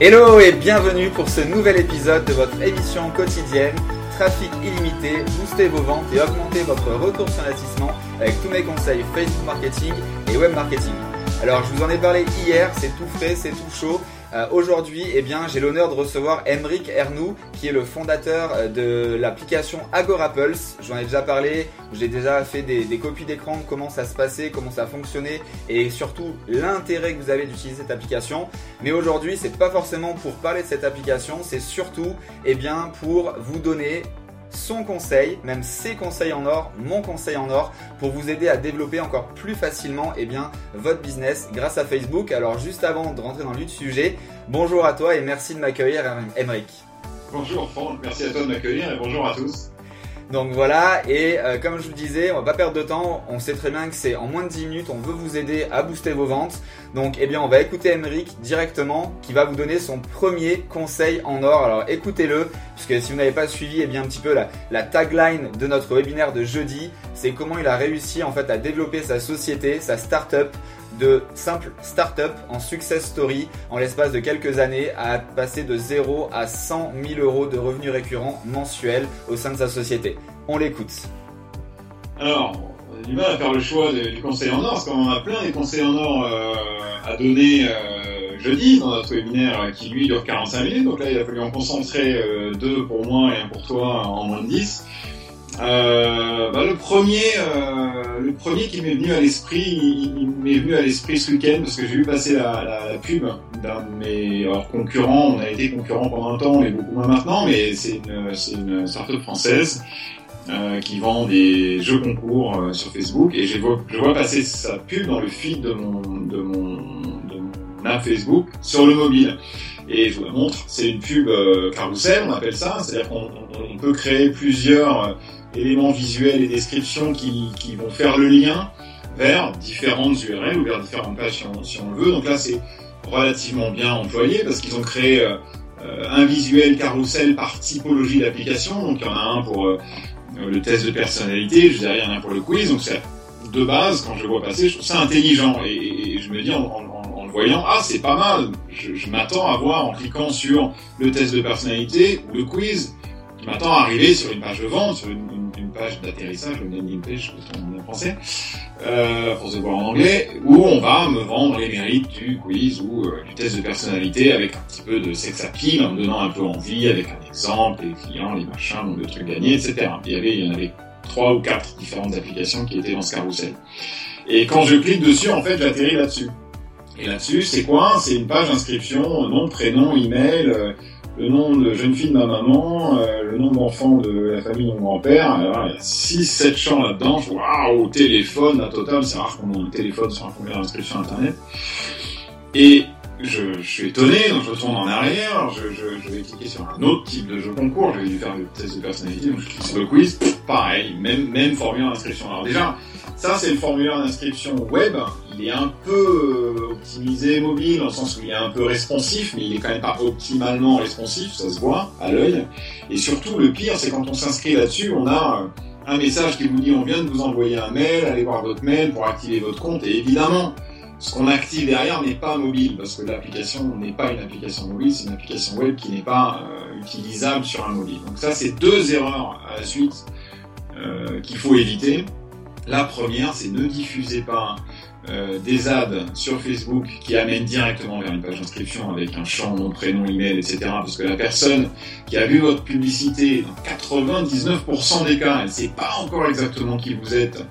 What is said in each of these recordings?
Hello et bienvenue pour ce nouvel épisode de votre émission quotidienne Trafic illimité, boostez vos ventes et augmentez votre retour sur investissement avec tous mes conseils Facebook marketing et web marketing. Alors je vous en ai parlé hier, c'est tout frais, c'est tout chaud. Euh, aujourd'hui, eh bien, j'ai l'honneur de recevoir Emric Ernou, qui est le fondateur euh, de l'application Agora Pulse. J'en ai déjà parlé, j'ai déjà fait des, des copies d'écran de comment ça se passait, comment ça fonctionnait et surtout l'intérêt que vous avez d'utiliser cette application. Mais aujourd'hui, c'est pas forcément pour parler de cette application, c'est surtout, eh bien, pour vous donner son conseil, même ses conseils en or, mon conseil en or, pour vous aider à développer encore plus facilement eh bien, votre business grâce à Facebook. Alors juste avant de rentrer dans le sujet, bonjour à toi et merci de m'accueillir, Emeric. Bonjour Franck, merci à toi de m'accueillir et bonjour à tous. Donc voilà, et euh, comme je vous disais, on va pas perdre de temps, on sait très bien que c'est en moins de 10 minutes, on veut vous aider à booster vos ventes. Donc eh bien on va écouter Emeric directement qui va vous donner son premier conseil en or. Alors écoutez-le, puisque si vous n'avez pas suivi eh bien un petit peu la, la tagline de notre webinaire de jeudi, c'est comment il a réussi en fait à développer sa société, sa start-up de simple start-up en success story en l'espace de quelques années à passer de 0 à 100 000 euros de revenus récurrents mensuels au sein de sa société. On l'écoute. Alors, on a du mal à faire le choix du conseil en or parce qu'on a plein des conseils en or euh, à donner euh, jeudi dans notre webinaire qui lui dure 45 minutes. Donc là, il a fallu en concentrer euh, deux pour moi et un pour toi en moins de 10. Euh, bah, le premier, euh, le premier qui m'est venu à l'esprit, il, m'est venu à l'esprit ce week-end parce que j'ai vu passer la, la, la pub d'un de mes alors, concurrents. On a été concurrents pendant un temps, est beaucoup moins maintenant, mais c'est une, c'est une startup française euh, qui vend des jeux concours euh, sur Facebook et je vois, je vois passer sa pub dans le feed de mon, de mon, de mon app Facebook sur le mobile. Et je vous la montre, c'est une pub euh, carousel, on appelle ça, c'est-à-dire qu'on on peut créer plusieurs éléments visuels et descriptions qui, qui, vont faire le lien vers différentes URL ou vers différentes pages si on, si on le veut. Donc là, c'est relativement bien employé parce qu'ils ont créé euh, un visuel carrousel par typologie d'application. Donc il y en a un pour euh, le test de personnalité, je dirais il y en a un pour le quiz. Donc c'est de base, quand je le vois passer, je trouve ça intelligent et, je me dis en, le voyant, ah c'est pas mal. Je, je m'attends à voir en cliquant sur le test de personnalité ou le quiz, m'attends à arriver sur une page de vente, sur une, une, une page d'atterrissage, une landing page, je sais en français, euh, pour se voir en anglais, où on va me vendre les mérites du quiz ou euh, du test de personnalité avec un petit peu de sex appeal, en me donnant un peu envie, avec un exemple, les clients, les machins, le truc gagné, etc. Il y avait, il y en avait trois ou quatre différentes applications qui étaient dans ce carrousel. Et quand je clique dessus, en fait, j'atterris là-dessus. Et là-dessus, c'est quoi? C'est une page d'inscription, nom, prénom, email, euh, le nom de jeune fille de ma maman, euh, le nom d'enfant de la famille de mon grand-père. Alors, il y a 6-7 champs là-dedans. Waouh, téléphone, la totale. C'est rare qu'on ait un téléphone sur un formulaire d'inscription Internet. Et je, je, suis étonné, donc je retourne en arrière, je, je, je, vais cliquer sur un autre type de jeu concours, je vais faire le test de personnalité, donc je clique sur le quiz, pareil, même, même formulaire d'inscription. Alors déjà, ça c'est le formulaire d'inscription web, il est un peu euh, optimisé mobile, dans sens où il est un peu responsif, mais il est quand même pas optimalement responsif, ça se voit à l'œil. Et surtout, le pire, c'est quand on s'inscrit là-dessus, on a un message qui vous dit on vient de vous envoyer un mail, allez voir votre mail pour activer votre compte, et évidemment, qu'on active derrière n'est pas mobile, parce que l'application n'est pas une application mobile, c'est une application web qui n'est pas euh, utilisable sur un mobile. Donc ça, c'est deux erreurs à la suite euh, qu'il faut éviter. La première, c'est ne diffusez pas euh, des ads sur Facebook qui amènent directement vers une page d'inscription avec un champ, nom, prénom, email, etc. Parce que la personne qui a vu votre publicité, dans 99% des cas, elle ne sait pas encore exactement qui vous êtes,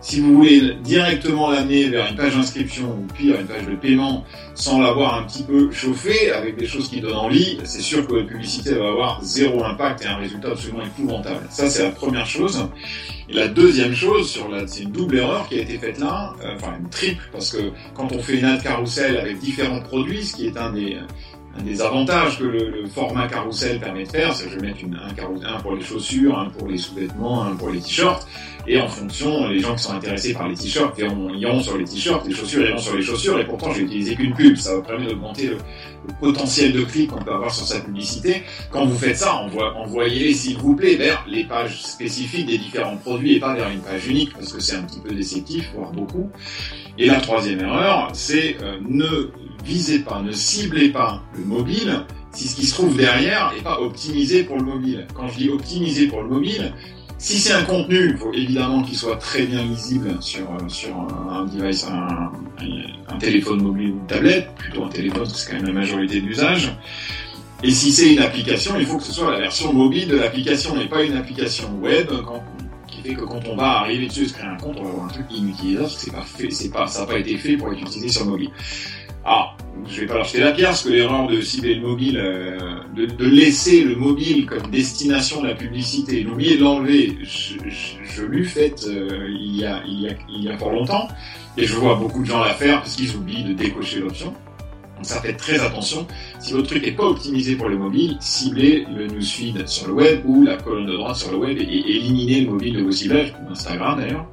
si vous voulez directement l'amener vers une page d'inscription ou pire une page de paiement sans l'avoir un petit peu chauffé avec des choses qui donnent envie, c'est sûr que votre publicité va avoir zéro impact et un résultat absolument épouvantable. Ça c'est la première chose. Et la deuxième chose, sur la, c'est une double erreur qui a été faite là, euh, enfin une triple, parce que quand on fait une ad carousel avec différents produits, ce qui est un des un des avantages que le, le, format carrousel permet de faire, c'est que je vais mettre une, un, carousel, un pour les chaussures, un pour les sous-vêtements, un pour les t-shirts, et en fonction, les gens qui sont intéressés par les t-shirts iront, sur les t-shirts, les chaussures iront sur les chaussures, et pourtant j'ai utilisé qu'une pub, ça va permettre d'augmenter le, le, potentiel de clic qu'on peut avoir sur sa publicité. Quand vous faites ça, envoyez-les s'il vous plaît vers les pages spécifiques des différents produits et pas vers une page unique, parce que c'est un petit peu déceptif, voire beaucoup. Et la troisième erreur, c'est euh, ne visez pas, ne ciblez pas le mobile si ce qui se trouve derrière n'est pas optimisé pour le mobile. Quand je dis optimisé pour le mobile, si c'est un contenu, il faut évidemment qu'il soit très bien lisible sur, euh, sur un device, un, téléphone mobile ou une tablette, plutôt un téléphone, c'est quand même la majorité d'usage. Et si c'est une application, il faut que ce soit la version mobile de l'application et pas une application web qui fait que quand on va arriver dessus et se créer un compte, on va avoir un truc inutilisable parce que pas, ça n'a pas été fait pour être utilisé sur mobile. Ah, je vais pas leur jeter la pierre, parce que l'erreur de cibler le mobile, euh, de, de, laisser le mobile comme destination de la publicité, d'oublier de l'enlever, je, je, je l'ai fait euh, il, y a, il, y a, il y a fort longtemps, et je vois beaucoup de gens la faire parce qu'ils oublient de décocher l'option. Donc ça fait très attention. Si votre truc n'est pas optimisé pour le mobile, ciblez le newsfeed sur le web ou la colonne de droite sur le web et, et éliminez le mobile de vos ciblages, Instagram d'ailleurs.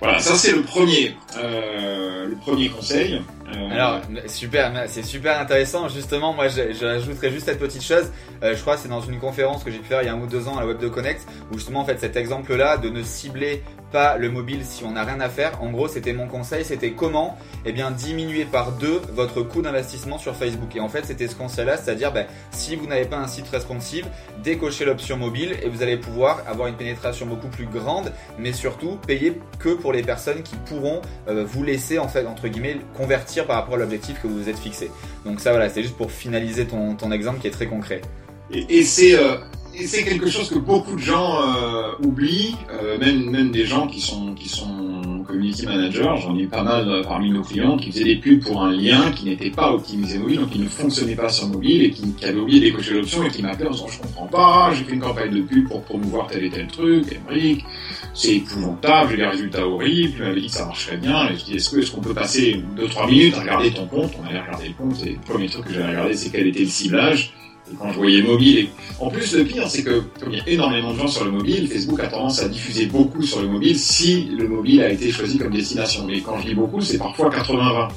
Voilà, ça c'est le premier, euh, le premier conseil. Euh... Alors super, c'est super intéressant. Justement, moi, j'ajouterais juste cette petite chose. Euh, je crois que c'est dans une conférence que j'ai pu faire il y a un ou deux ans à la Web de Connect, où justement en fait cet exemple-là de ne cibler pas le mobile si on n'a rien à faire. En gros, c'était mon conseil, c'était comment eh bien diminuer par deux votre coût d'investissement sur Facebook. Et en fait, c'était ce conseil-là, c'est-à-dire ben, si vous n'avez pas un site responsive, décochez l'option mobile et vous allez pouvoir avoir une pénétration beaucoup plus grande, mais surtout payer que pour les personnes qui pourront euh, vous laisser en fait entre guillemets convertir par rapport à l'objectif que vous vous êtes fixé. Donc ça voilà, c'est juste pour finaliser ton, ton exemple qui est très concret. Et, c'est euh, et c'est quelque chose que beaucoup de gens euh, oublient, euh, même même des gens qui sont qui sont community managers. J'en ai pas mal euh, parmi nos clients qui faisaient des pubs pour un lien qui n'était pas optimisé mobile, donc qui ne fonctionnait pas sur mobile et qui, qui avait oublié d'écocher l'option et qui m'appelaient en disant je comprends pas, j'ai fait une campagne de pub pour promouvoir tel et tel truc, Emmerich, c'est épouvantable, j'ai des résultats horribles, tu m'avais dit que ça marcherait bien, et je dis est-ce que est-ce qu'on peut passer 2-3 minutes à regarder ton compte? On allait regarder le compte et le premier truc que j'allais regarder c'est quel était le ciblage quand je voyais mobile, en plus le pire c'est que comme il y a énormément de gens sur le mobile, Facebook a tendance à diffuser beaucoup sur le mobile si le mobile a été choisi comme destination. Mais quand je dis beaucoup, c'est parfois 80-20.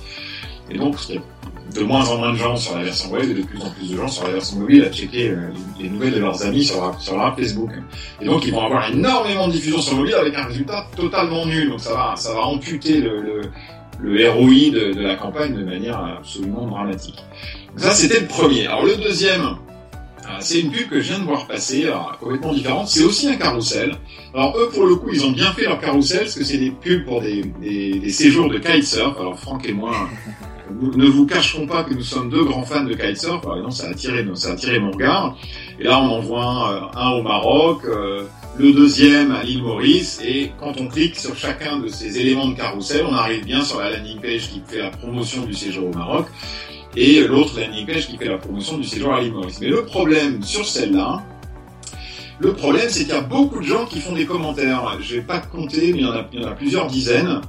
Et donc il y a de moins en moins de gens sur la version web et de plus en plus de gens sur la version mobile à checker euh, les nouvelles de leurs amis sur, sur leur Facebook. Et donc ils vont avoir énormément de diffusion sur le mobile avec un résultat totalement nul. Donc ça va, ça va amputer le, le ROI de, de la campagne de manière absolument dramatique. Ça, c'était le premier. Alors, le deuxième, euh, c'est une pub que je viens de voir passer, alors, complètement différente. C'est aussi un carrousel. Alors, eux, pour le coup, ils ont bien fait leur carrousel, parce que c'est des pubs pour des, des, des, séjours de kitesurf. Alors, Franck et moi, ne vous cacherons pas que nous sommes deux grands fans de kitesurf. Alors, non, ça a attiré, ça a attiré mon regard. Et là, on en voit un, un au Maroc, euh, le deuxième à l'île Maurice, et quand on clique sur chacun de ces éléments de carrousel, on arrive bien sur la landing page qui fait la promotion du séjour au Maroc et l'autre landing page qui fait la promotion du séjour à l'île Maurice. Mais le problème sur celle-là, le problème, c'est qu'il y a beaucoup de gens qui font des commentaires. Je vais pas compter, mais il y en a, plusieurs dizaines.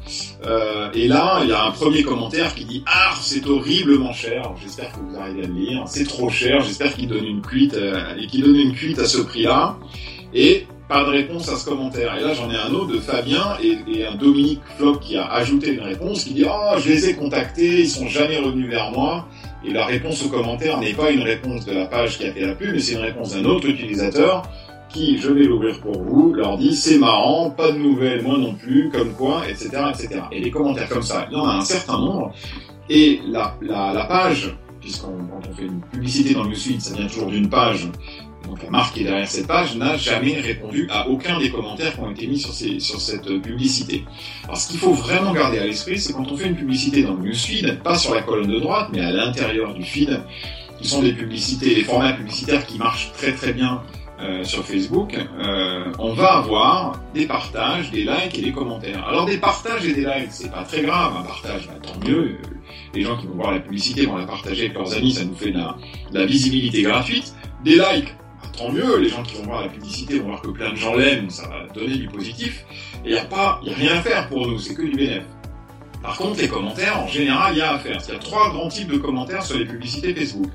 Euh, et là, il y a un premier commentaire qui dit Ah, c'est horriblement cher. J'espère que vous arrivez à le lire. C'est trop cher. J'espère qu'il donne une cuite euh, et qu'il donne une cuite à ce prix-là. Et pas de réponse à ce commentaire. Et là, j'en ai un autre de Fabien et, un Dominique Flock qui a ajouté une réponse qui dit Oh, je les ai contactés, ils sont jamais revenus vers moi. Et la réponse au commentaire n'est pas une réponse de la page qui a fait la pub, mais c'est une réponse d'un autre utilisateur qui, je vais l'ouvrir pour vous, leur dit c'est marrant, pas de nouvelles, moi non plus, comme quoi, etc., etc. Et les commentaires comme ça, il y en a un certain nombre. Et la, la, page, puisqu'on fait une publicité dans le newsfeed, ça vient toujours d'une page, donc la marque qui est derrière cette page n'a jamais répondu à aucun des commentaires qui ont été mis sur, cette publicité. Alors ce qu'il faut vraiment garder à l'esprit, c'est quand on fait une publicité dans le newsfeed, pas sur la colonne de droite, mais à l'intérieur du feed, qui sont des publicités, des formats publicitaires qui marchent très très bien euh, sur Facebook, euh, on va avoir des partages, des likes et des commentaires. Alors des partages et des likes, c'est pas très grave, un partage, bah, tant mieux. Les gens qui vont voir la publicité vont la partager avec leurs amis, ça nous fait de la, de la visibilité gratuite. Des likes, tant mieux, les gens qui vont voir la publicité vont voir que plein de gens l'aiment, ça va donner du positif. Et il n'y a pas, a rien à faire pour nous, c'est que du bénéfice. Par contre, les commentaires, en général, il y a à faire. Il y a trois grands types de commentaires sur les publicités Facebook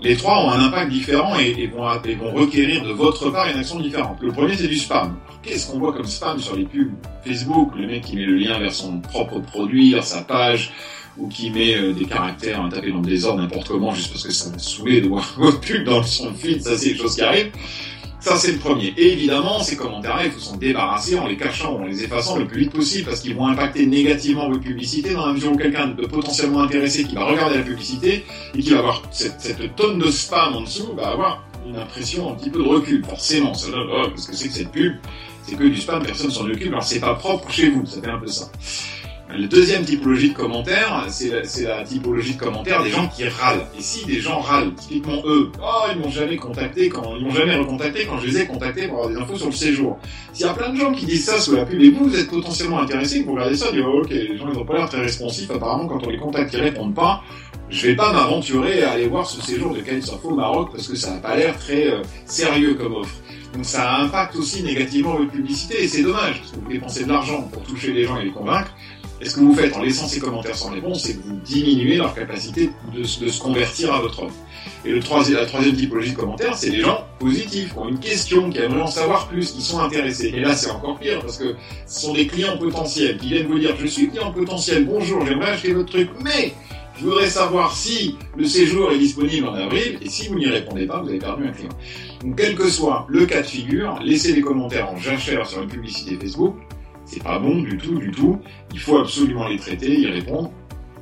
les trois ont un impact différent et, vont, et, vont, requérir de votre part une action différente. Le premier, c'est du spam. Qu'est-ce qu'on voit comme spam sur les pubs Facebook? Le mec qui met le lien vers son propre produit, vers sa page, ou qui met euh, des caractères à taper dans le désordre n'importe comment juste parce que ça va saouler de voir votre pub dans son feed, ça c'est quelque chose qui arrive. Ça, c'est le premier. Et évidemment, ces commentaires-là, il faut s'en débarrasser en les cachant en les effaçant le plus vite possible parce qu'ils vont impacter négativement votre publicité dans la mesure où quelqu'un de potentiellement intéressé qui va regarder la publicité et qui va avoir cette, tonne de spam en dessous va avoir une impression un petit peu de recul. Forcément, ça oh, parce que c'est que cette pub, c'est que du spam, personne s'en occupe, alors c'est pas propre chez vous, ça fait un peu ça. La deuxième typologie de commentaires, c'est la, typologie de commentaires des gens qui râlent. Et si des gens râlent, typiquement eux, oh, ils m'ont jamais contacté quand, ils m'ont jamais recontacté quand je les ai contactés pour avoir des infos sur le séjour. S'il y a plein de gens qui disent ça sous la pub et vous, vous êtes potentiellement intéressé, vous regardez ça, vous dites, oh, ok, les gens, ils ont pas l'air très responsifs, apparemment, quand on les contacte, ils répondent pas, je vais pas m'aventurer à aller voir ce séjour de Kitesurf au Maroc parce que ça n'a pas l'air très euh, sérieux comme offre. Donc ça impacte aussi négativement votre publicité et c'est dommage parce que vous dépensez de l'argent pour toucher les gens et les convaincre et ce que vous faites en laissant ces commentaires sans réponse, c'est que vous diminuez leur capacité de, se convertir à votre offre. Et le troisième, la troisième typologie de commentaires, c'est les gens positifs, qui ont une question, qui aimeraient en savoir plus, qui sont intéressés. Et là, c'est encore pire, parce que ce sont des clients potentiels qui viennent vous dire, je suis client potentiel, bonjour, j'aimerais acheter votre truc, mais je voudrais savoir si le séjour est disponible en avril, et si vous n'y répondez pas, vous avez perdu un client. Donc, quel que soit le cas de figure, laissez des commentaires en jachère sur une publicité Facebook, c'est pas bon du tout, du tout. Il faut absolument les traiter, y répondre.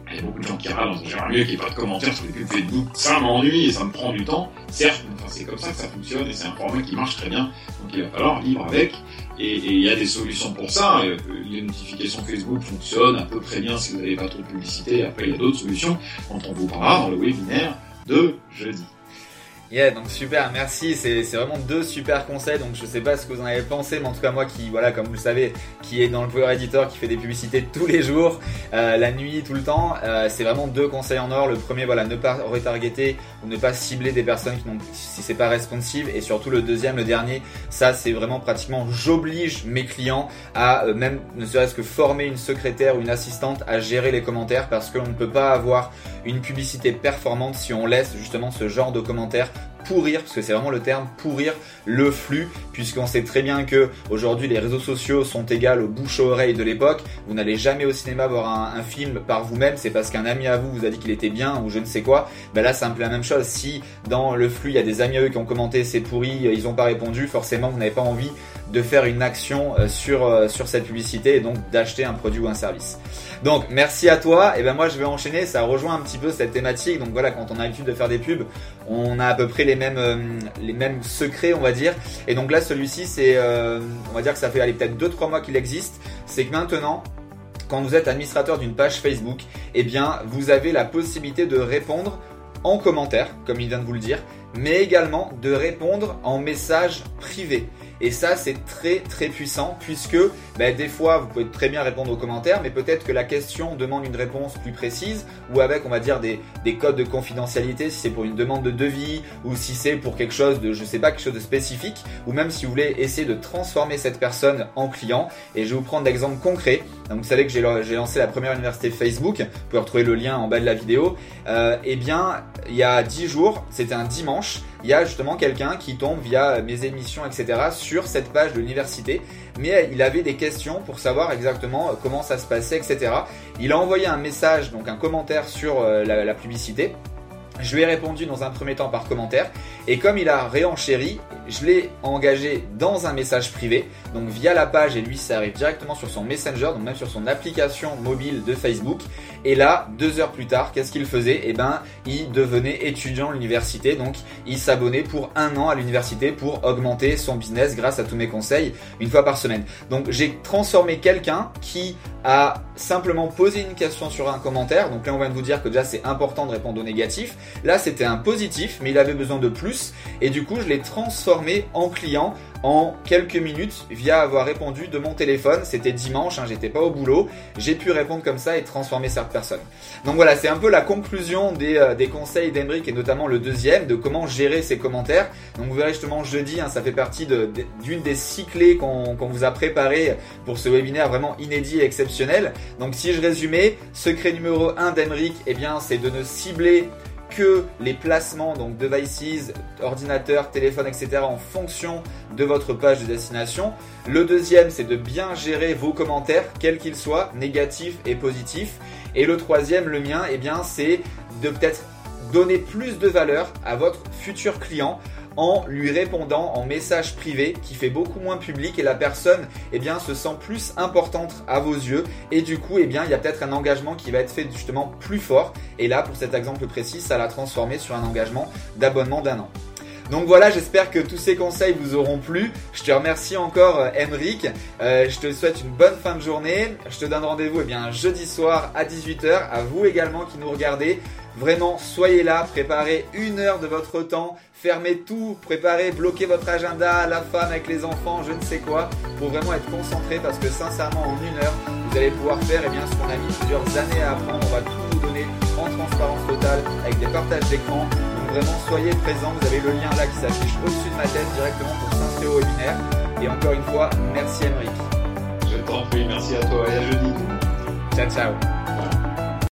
Il y a beaucoup de gens qui râlent, j'aimerais mieux qu'il n'y ait pas de commentaires sur les pubs Facebook. Ça m'ennuie et ça me prend du temps. Certes, enfin, c'est comme ça que ça fonctionne et c'est un format qui marche très bien. Donc il va falloir vivre avec. Et il y a des solutions pour ça. Euh, les notifications Facebook fonctionnent à peu près bien si vous n'avez pas trop de publicité. Après, il y a d'autres solutions dont on vous parlera dans le webinaire de jeudi. Yeah, donc super, merci. C'est vraiment deux super conseils. Donc je sais pas ce que vous en avez pensé, mais en tout cas moi qui, voilà, comme vous le savez, qui est dans le Power Editor, qui fait des publicités tous les jours, euh, la nuit, tout le temps, euh, c'est vraiment deux conseils en or. Le premier, voilà, ne pas retargeter ou ne pas cibler des personnes qui n'ont, si c'est pas responsive. Et surtout le deuxième, le dernier, ça c'est vraiment pratiquement, j'oblige mes clients à euh, même, ne serait-ce que former une secrétaire ou une assistante à gérer les commentaires parce qu'on ne peut pas avoir une publicité performante si on laisse justement ce genre de commentaires pourrir, parce que c'est vraiment le terme, pourrir le flux, puisqu'on sait très bien que aujourd'hui les réseaux sociaux sont égales aux bouches oreilles de l'époque. Vous n'allez jamais au cinéma voir un, film par vous-même, c'est parce qu'un ami à vous vous a dit qu'il était bien ou je ne sais quoi. Ben là, c'est un peu la même chose. Si dans le flux il y a des amis à eux qui ont commenté c'est pourri, ils n'ont pas répondu, forcément vous n'avez pas envie de faire une action euh, sur, euh, sur cette publicité et donc d'acheter un produit ou un service. Donc merci à toi. Et ben moi je vais enchaîner. Ça rejoint un petit peu cette thématique. Donc voilà, quand on a l'habitude de faire des pubs, on a à peu près les mêmes euh, les mêmes secrets, on va dire. Et donc là celui-ci c'est on va dire que ça fait peut-être 2-3 mois qu'il existe. C'est que maintenant quand vous êtes administrateur d'une page Facebook, eh bien vous avez la possibilité de répondre en commentaire, comme il vient de vous le dire, mais également de répondre en message privé. Et ça, c'est très très puissant puisque ben, des fois, vous pouvez très bien répondre aux commentaires, mais peut-être que la question demande une réponse plus précise ou avec, on va dire, des, des codes de confidentialité si c'est pour une demande de devis ou si c'est pour quelque chose de, je sais pas, quelque chose de spécifique ou même si vous voulez essayer de transformer cette personne en client. Et je vais vous prendre d'exemples concrets. Donc, vous savez que j'ai lancé la première université Facebook. Vous pouvez retrouver le lien en bas de la vidéo. Euh, eh bien, il y a 10 jours, c'était un dimanche, il y a justement quelqu'un qui tombe via mes émissions, etc., sur cette page de l'université. Mais il avait des questions pour savoir exactement comment ça se passait, etc. Il a envoyé un message, donc un commentaire sur euh, la publicité. Je lui ai répondu dans un premier temps par commentaire et comme il a réenchéri, je l'ai engagé dans un message privé, donc via la page et lui ça arrive directement sur son Messenger, donc même sur son application mobile de Facebook. Et là, deux heures plus tard, qu'est-ce qu'il faisait? Eh ben, il devenait étudiant à l'université, donc il s'abonnait pour un an à l'université pour augmenter son business grâce à tous mes conseils une fois par semaine. Donc j'ai transformé quelqu'un qui a simplement posé une question sur un commentaire, donc là on vient de vous dire que déjà c'est important de répondre au négatif. Là c'était un positif, mais il avait besoin de plus, et du coup je l'ai transformé en client en quelques minutes via avoir répondu de mon téléphone. C'était dimanche, hein, j'étais pas au boulot. J'ai pu répondre comme ça et transformer cette personne. Donc voilà, c'est un peu la conclusion des, euh, conseils d'Embrick et notamment le deuxième de comment gérer ses commentaires. Donc vous verrez justement jeudi, hein, ça fait partie d'une des cyclées qu'on vous a préparé pour ce webinaire vraiment inédit et exceptionnel. Donc si je résumais, secret numéro 1 d'Embrick, eh bien c'est de ne cibler que les placements, donc devices, ordinateurs, téléphone, etc., en fonction de votre page de destination. Le deuxième, c'est de bien gérer vos commentaires, quels qu'ils soient, négatifs et positifs. Et le troisième, le mien, eh bien, c'est de peut-être donner plus de valeur à votre futur client en lui répondant en message privé qui fait beaucoup moins public et la personne eh bien, se sent plus importante à vos yeux et du coup eh bien, il y a peut-être un engagement qui va être fait justement plus fort et là pour cet exemple précis ça l'a transformé sur un engagement d'abonnement d'un an. Donc voilà, j'espère que tous ces conseils vous auront plu. Je te remercie encore, Emric. Euh, je te souhaite une bonne fin de journée. Je te donne rendez-vous eh bien jeudi soir à 18h. À vous également qui nous regardez. Vraiment, soyez là, préparez une heure de votre temps, fermez tout, préparez, bloquez votre agenda, la femme avec les enfants, je ne sais quoi, pour vraiment être concentré parce que sincèrement, en une heure, vous allez pouvoir faire eh bien, ce qu'on a mis plusieurs années à apprendre. On va tout vous donner en transparence totale avec des partages d'écran. Vraiment, soyez présents. Vous avez le lien là qui s'affiche au-dessus de ma tête directement pour s'inscrire au webinaire. Et encore une fois, merci Emeric. Je t'en prie, merci à toi et à jeudi. Ciao, ciao.